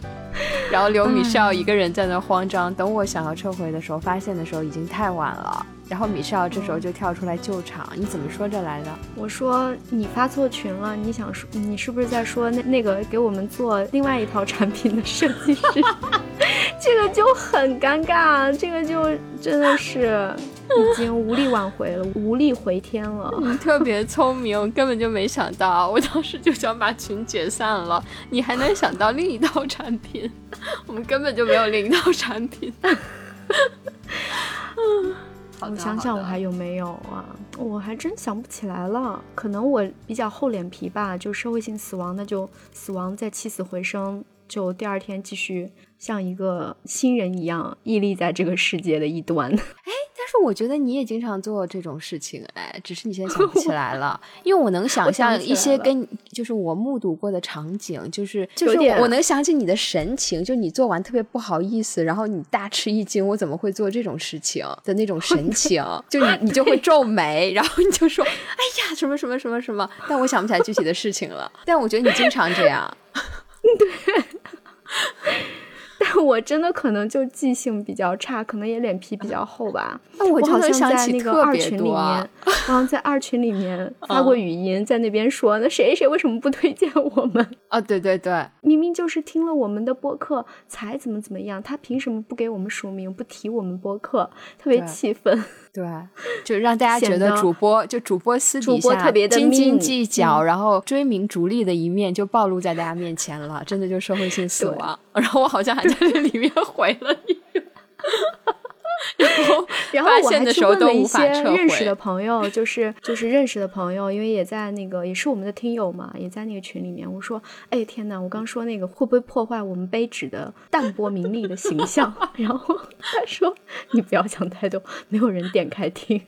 然后刘米少一个人在那慌张，等我想要撤回的时候，发现的时候已经太晚了。然后米少这时候就跳出来救场，你怎么说这来的？我说你发错群了，你想说你是不是在说那那个给我们做另外一套产品的设计师？这个就很尴尬，这个就真的是已经无力挽回了，无力回天了。你特别聪明，我根本就没想到，我当时就想把群解散了，你还能想到另一套产品？我们根本就没有另一套产品。我想想，我还有没有啊？我还真想不起来了。可能我比较厚脸皮吧，就社会性死亡，那就死亡，再起死回生，就第二天继续像一个新人一样屹立在这个世界的一端。我觉得你也经常做这种事情，哎，只是你现在想不起 来了，因为我能想象一些跟就是我目睹过的场景，就是就是我能想起你的神情，就你做完特别不好意思，然后你大吃一惊，我怎么会做这种事情的那种神情，就你你就会 皱眉，然后你就说，哎呀，什么什么什么什么，但我想不起来具体的事情了，但我觉得你经常这样，对。但我真的可能就记性比较差，可能也脸皮比较厚吧。那我好像在那个二群里面，我好像在二群里面 发过语音，在那边说，那谁谁为什么不推荐我们？啊，对对对，明明就是听了我们的播客才怎么怎么样，他凭什么不给我们署名，不提我们播客？特别气愤。对，就让大家觉得主播就主播私底下斤斤计较，然后追名逐利的一面就暴露在大家面前了，真的就社会性死亡。然后我好像还在这里面回了一个。然后，然后 我还去问了一些认识的朋友，就是就是认识的朋友，因为也在那个也是我们的听友嘛，也在那个群里面。我说，哎天呐，我刚说那个会不会破坏我们杯纸的淡泊名利的形象？然后他说，你不要想太多，没有人点开听。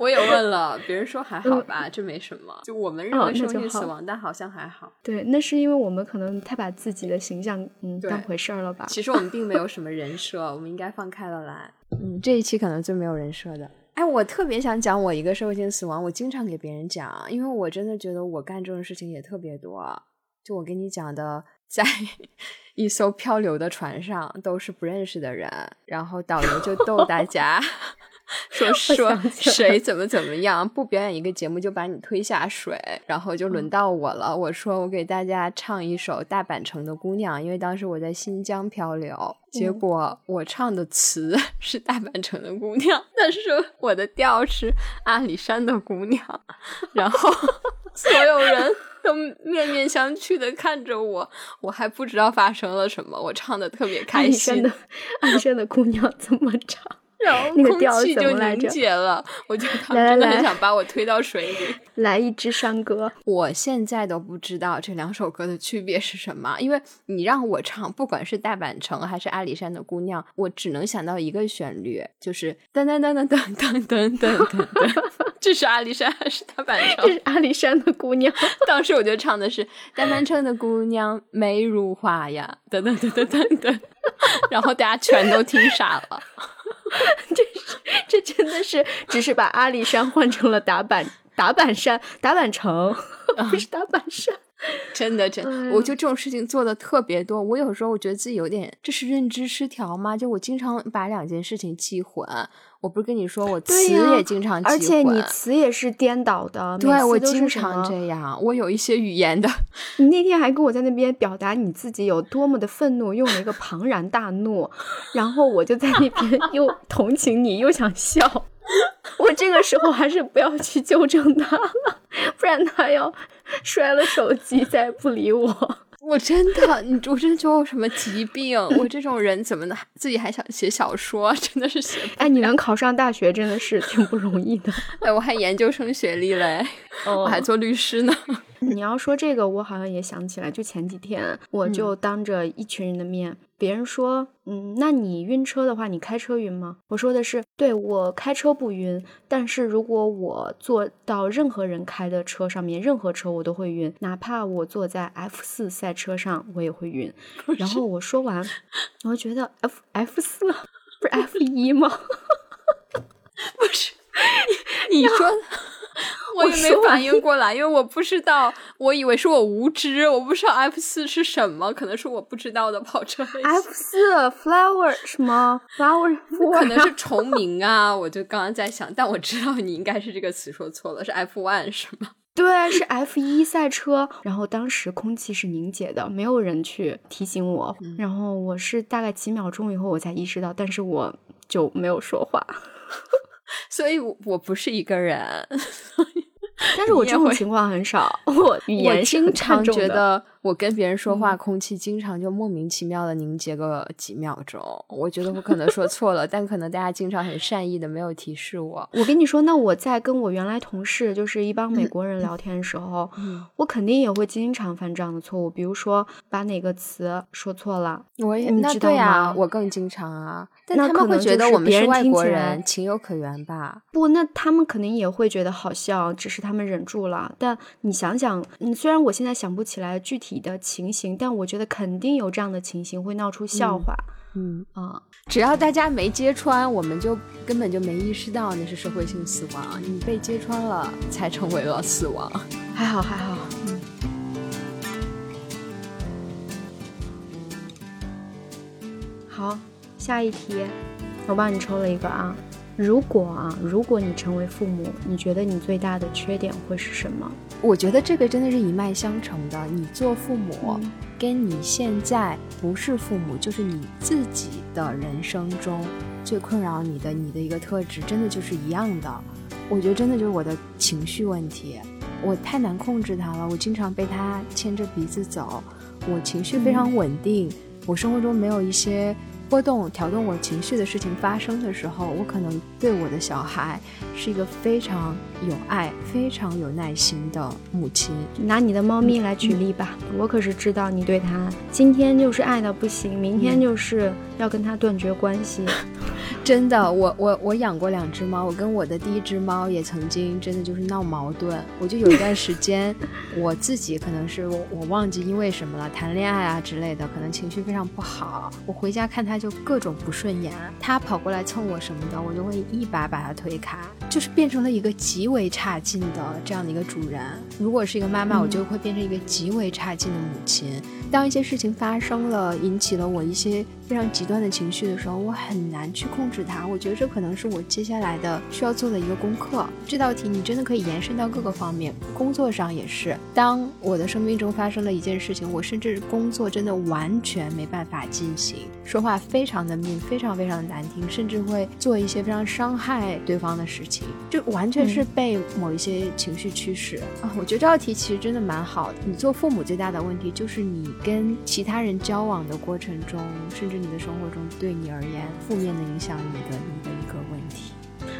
我也问了，别人说还好吧，这没什么。就我们认为生性死亡，但好像还好。对，那是因为我们可能太把自己的形象嗯当回事儿了吧？其实我们并没有什么人设，我们应该放开了来。嗯，这一期可能最没有人设的。哎，我特别想讲我一个社会性死亡，我经常给别人讲，因为我真的觉得我干这种事情也特别多。就我跟你讲的，在 一艘漂流的船上，都是不认识的人，然后导游就逗大家。说说谁怎么怎么样，不表演一个节目就把你推下水，然后就轮到我了。我说我给大家唱一首《大阪城的姑娘》，因为当时我在新疆漂流，结果我唱的词 是《大阪城的姑娘》，但是我的调是阿里山的姑娘，然后 所有人都面面相觑的看着我，我还不知道发生了什么，我唱的特别开心。阿里山的姑娘怎么唱？然后空气就凝结了，我觉得 他们真的很想把我推到水里。来一支山歌，我现在都不知道这两首歌的区别是什么，因为你让我唱，不管是大阪城还是阿里山的姑娘，我只能想到一个旋律，就是噔噔噔噔噔噔噔噔噔。这是阿里山还是大阪城？这是阿里山的姑娘。当时我就唱的是大阪城的姑娘美如画呀，等等等等等等。然后大家全都听傻了。这是这真的是只是把阿里山换成了打板打板山打板城，不是打板山。真的真，我就这种事情做的特别多。我有时候我觉得自己有点，这是认知失调吗？就我经常把两件事情记混。我不是跟你说，我词也经常而且你词也是颠倒的。对，我经常这样。我有一些语言的。你那天还跟我在那边表达你自己有多么的愤怒，用了一个庞然大怒，然后我就在那边 又同情你，又想笑。我这个时候还是不要去纠正他了，不然他要摔了手机再不理我。我真的，你我真的觉得我什么疾病？我这种人怎么能自己还想写小说？真的是写。哎，你能考上大学真的是挺不容易的。哎，我还研究生学历嘞，我还做律师呢。你要说这个，我好像也想起来，就前几天我就当着一群人的面。别人说，嗯，那你晕车的话，你开车晕吗？我说的是，对我开车不晕，但是如果我坐到任何人开的车上面，任何车我都会晕，哪怕我坐在 F 四赛车上，我也会晕。然后我说完，我觉得 F F 四不是 F 一吗？不是，你说。我也没反应过来，因为我不知道，我以为是我无知，我不知道 F 四是什么，可能是我不知道的跑车。F 四 flower 什么 flower？可能是重名啊，我就刚刚在想，但我知道你应该是这个词说错了，是 F one 是吗？对，是 F 一赛车。然后当时空气是凝结的，没有人去提醒我。然后我是大概几秒钟以后我才意识到，但是我就没有说话。所以我不是一个人。但是我这种情况很少，我语言经常觉得。我跟别人说话，空气经常就莫名其妙的凝结个几秒钟。我觉得我可能说错了，但可能大家经常很善意的没有提示我。我跟你说，那我在跟我原来同事，就是一帮美国人聊天的时候，我肯定也会经常犯这样的错误，比如说把哪个词说错了。我也那对啊，我更经常啊。但他们会觉得我们是外国人，情有可原吧？不，那他们肯定也会觉得好笑，只是他们忍住了。但你想想，嗯，虽然我现在想不起来具体。的情形，但我觉得肯定有这样的情形会闹出笑话。嗯啊，只要大家没揭穿，我们就根本就没意识到那是社会性死亡。你被揭穿了，才成为了死亡。还好还好。嗯。好，下一题，我帮你抽了一个啊。如果啊，如果你成为父母，你觉得你最大的缺点会是什么？我觉得这个真的是一脉相承的。你做父母，跟你现在不是父母，就是你自己的人生中最困扰你的，你的一个特质，真的就是一样的。我觉得真的就是我的情绪问题，我太难控制它了，我经常被它牵着鼻子走。我情绪非常稳定，我生活中没有一些。波动、调动我情绪的事情发生的时候，我可能对我的小孩是一个非常有爱、非常有耐心的母亲。拿你的猫咪来举例吧，我可是知道你对它今天就是爱到不行，明天就是要跟它断绝关系。真的，我我我养过两只猫，我跟我的第一只猫也曾经真的就是闹矛盾。我就有一段时间，我自己可能是我我忘记因为什么了，谈恋爱啊之类的，可能情绪非常不好。我回家看它就各种不顺眼，它跑过来蹭我什么的，我就会一把把它推开，就是变成了一个极为差劲的这样的一个主人。如果是一个妈妈，我就会变成一个极为差劲的母亲。当一些事情发生了，引起了我一些。非常极端的情绪的时候，我很难去控制它。我觉得这可能是我接下来的需要做的一个功课。这道题你真的可以延伸到各个方面，工作上也是。当我的生命中发生了一件事情，我甚至工作真的完全没办法进行，说话非常的命，非常非常的难听，甚至会做一些非常伤害对方的事情，就完全是被某一些情绪驱使啊。我觉得这道题其实真的蛮好的。你做父母最大的问题就是你跟其他人交往的过程中，甚至你的生活中对你而言负面的影响你的你的一个问题，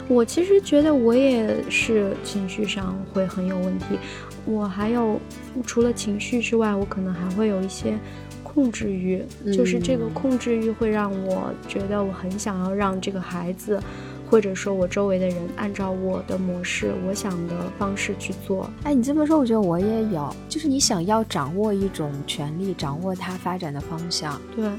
我其实觉得我也是情绪上会很有问题。我还有除了情绪之外，我可能还会有一些控制欲，就是这个控制欲会让我觉得我很想要让这个孩子。或者说，我周围的人按照我的模式、我想的方式去做。哎，你这么说，我觉得我也有，就是你想要掌握一种权利，掌握它发展的方向。对，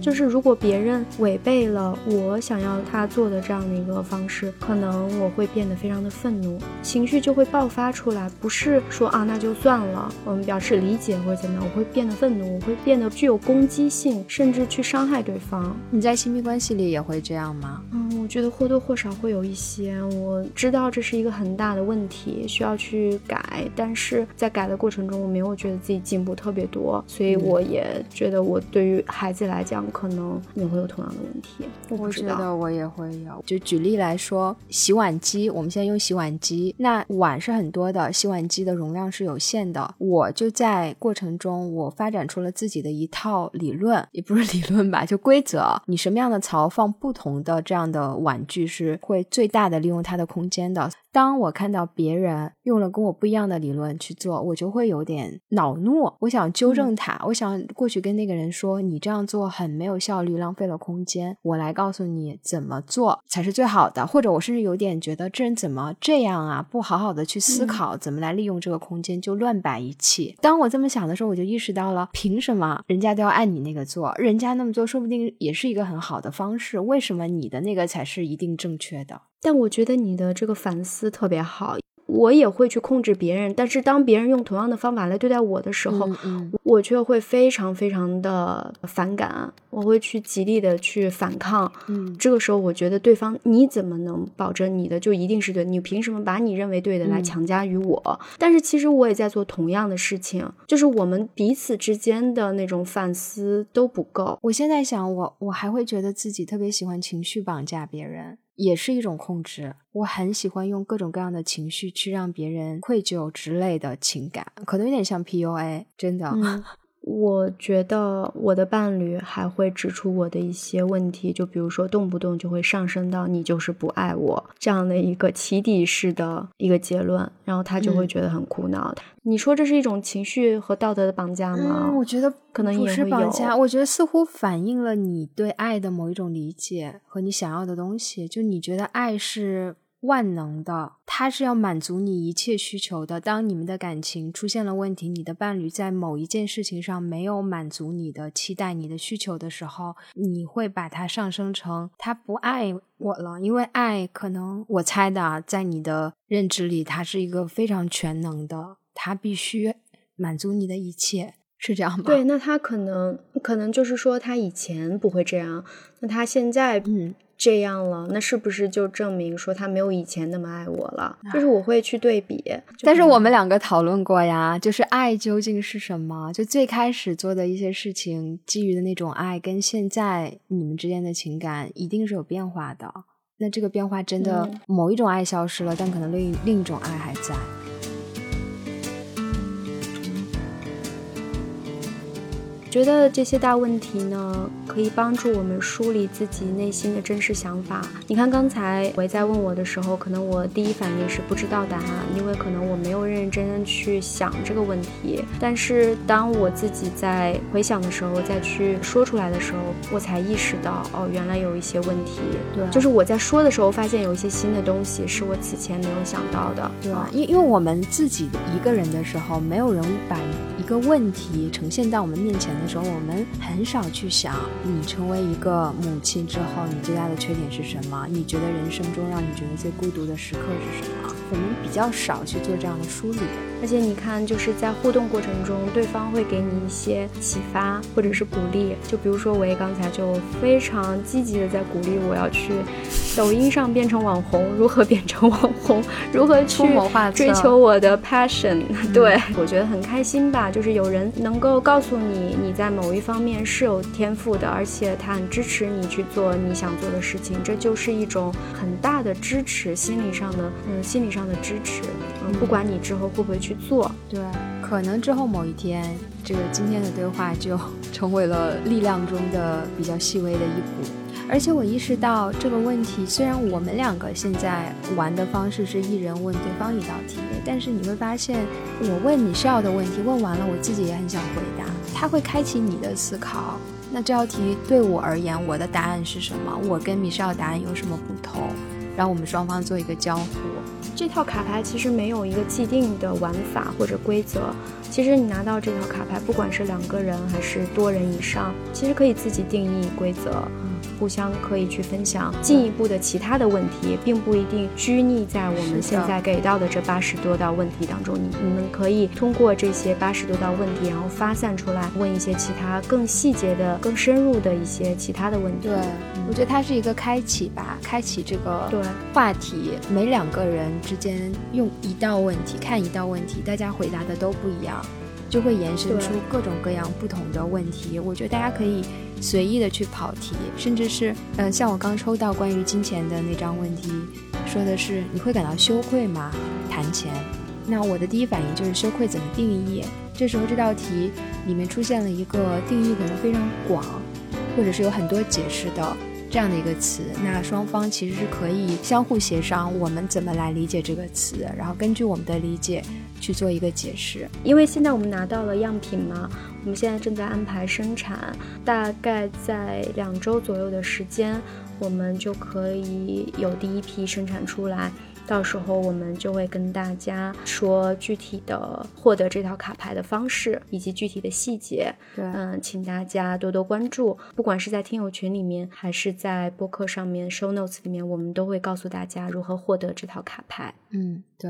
就是如果别人违背了我想要他做的这样的一个方式，可能我会变得非常的愤怒，情绪就会爆发出来。不是说啊，那就算了，我们表示理解或者怎么样，我会变得愤怒，我会变得具有攻击性，甚至去伤害对方。你在亲密关系里也会这样吗？嗯。我觉得或多或少会有一些。我知道这是一个很大的问题，需要去改，但是在改的过程中，我没有觉得自己进步特别多，所以我也觉得我对于孩子来讲，可能也会有同样的问题。我觉得我也会有。就举例来说，洗碗机，我们现在用洗碗机，那碗是很多的，洗碗机的容量是有限的。我就在过程中，我发展出了自己的一套理论，也不是理论吧，就规则。你什么样的槽放不同的这样的碗具是会最大的利用它的空间的。当我看到别人用了跟我不一样的理论去做，我就会有点恼怒。我想纠正他，我想过去跟那个人说：“你这样做很没有效率，浪费了空间。”我来告诉你怎么做才是最好的。或者我甚至有点觉得这人怎么这样啊？不好好的去思考怎么来利用这个空间，就乱摆一气。当我这么想的时候，我就意识到了：凭什么人家都要按你那个做？人家那么做，说不定也是一个很好的方式。为什么你的那个才是一定正确的？但我觉得你的这个反思特别好，我也会去控制别人，但是当别人用同样的方法来对待我的时候，我却会非常非常的反感，我会去极力的去反抗。嗯，这个时候我觉得对方你怎么能保证你的就一定是对？你凭什么把你认为对的来强加于我？但是其实我也在做同样的事情，就是我们彼此之间的那种反思都不够。我现在想，我我还会觉得自己特别喜欢情绪绑架别人。也是一种控制，我很喜欢用各种各样的情绪去让别人愧疚之类的情感，可能有点像 PUA，真的。我觉得我的伴侣还会指出我的一些问题，就比如说动不动就会上升到你就是不爱我这样的一个起底式的一个结论，然后他就会觉得很苦恼。你说这是一种情绪和道德的绑架吗？我觉得可能也是绑架，我觉得似乎反映了你对爱的某一种理解和你想要的东西，就你觉得爱是。万能的，他是要满足你一切需求的。当你们的感情出现了问题，你的伴侣在某一件事情上没有满足你的期待、你的需求的时候，你会把它上升成他不爱我了。因为爱，可能我猜的，在你的认知里，他是一个非常全能的，他必须满足你的一切，是这样吗？对，那他可能可能就是说，他以前不会这样，那他现在嗯。这样了，那是不是就证明说他没有以前那么爱我了？就是我会去对比。但是我们两个讨论过呀，就是爱究竟是什么？就最开始做的一些事情，基于的那种爱，跟现在你们之间的情感一定是有变化的。那这个变化真的某一种爱消失了，但可能另另一种爱还在。觉得这些大问题呢，可以帮助我们梳理自己内心的真实想法。你看，刚才维在问我的时候，可能我第一反应是不知道答案，因为可能我没有认认真真去想这个问题。但是当我自己在回想的时候，再去说出来的时候，我才意识到，哦，原来有一些问题。对，就是我在说的时候，发现有一些新的东西是我此前没有想到的。对，因因为我们自己一个人的时候，没有人把一个问题呈现在我们面前。的时候，我们很少去想，你成为一个母亲之后，你最大的缺点是什么？你觉得人生中让你觉得最孤独的时刻是什么？我们比较少去做这样的梳理。而且你看，就是在互动过程中，对方会给你一些启发或者是鼓励。就比如说，我也刚才就非常积极的在鼓励我要去抖音上变成网红，如何变成网红，如何 去追求我的 passion。对我觉得很开心吧，就是有人能够告诉你，你在某一方面是有天赋的，而且他很支持你去做你想做的事情，这就是一种很大的支持，心理上的，嗯，心理上的支持。嗯，不管你之后会不会去。做，对，可能之后某一天，这个今天的对话就成为了力量中的比较细微的一股。而且我意识到这个问题，虽然我们两个现在玩的方式是一人问对方一道题，但是你会发现，我问你需要的问题问完了，我自己也很想回答，它会开启你的思考。那这道题对我而言，我的答案是什么？我跟米少答案有什么不同？让我们双方做一个交互。这套卡牌其实没有一个既定的玩法或者规则。其实你拿到这套卡牌，不管是两个人还是多人以上，其实可以自己定义规则。互相可以去分享进一步的其他的问题，并不一定拘泥在我们现在给到的这八十多道问题当中。你你们可以通过这些八十多道问题，然后发散出来问一些其他更细节的、更深入的一些其他的问题。对，我觉得它是一个开启吧，开启这个对话题。每两个人之间用一道问题看一道问题，大家回答的都不一样。就会延伸出各种各样不同的问题。我觉得大家可以随意的去跑题，甚至是，嗯，像我刚抽到关于金钱的那张问题，说的是你会感到羞愧吗？谈钱？那我的第一反应就是羞愧怎么定义？这时候这道题里面出现了一个定义可能非常广，或者是有很多解释的这样的一个词。那双方其实是可以相互协商，我们怎么来理解这个词，然后根据我们的理解。去做一个解释，因为现在我们拿到了样品嘛，我们现在正在安排生产，大概在两周左右的时间，我们就可以有第一批生产出来。到时候我们就会跟大家说具体的获得这套卡牌的方式以及具体的细节。对，嗯，请大家多多关注，不管是在听友群里面，还是在播客上面 show notes 里面，我们都会告诉大家如何获得这套卡牌。嗯，对。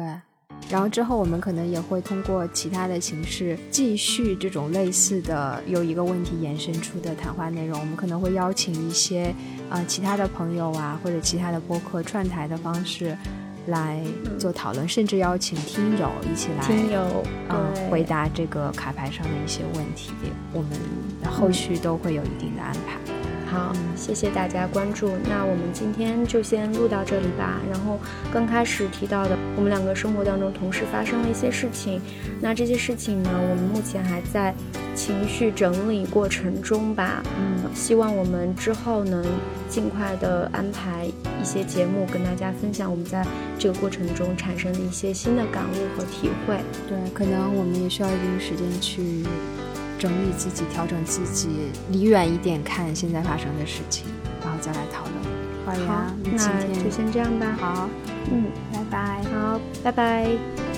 然后之后，我们可能也会通过其他的形式继续这种类似的由一个问题延伸出的谈话内容。我们可能会邀请一些啊其他的朋友啊，或者其他的播客串台的方式来做讨论，甚至邀请听友一起来听友啊回答这个卡牌上的一些问题。我们后续都会有一定的安排。好，谢谢大家关注。那我们今天就先录到这里吧。然后刚开始提到的，我们两个生活当中同时发生了一些事情。那这些事情呢，我们目前还在情绪整理过程中吧。嗯，希望我们之后能尽快的安排一些节目，跟大家分享我们在这个过程中产生的一些新的感悟和体会。对，可能我们也需要一定时间去。整理自己，调整自己，离远一点看现在发生的事情，然后再来讨论。好呀，那就先这样吧。好，嗯，拜拜。好，拜拜。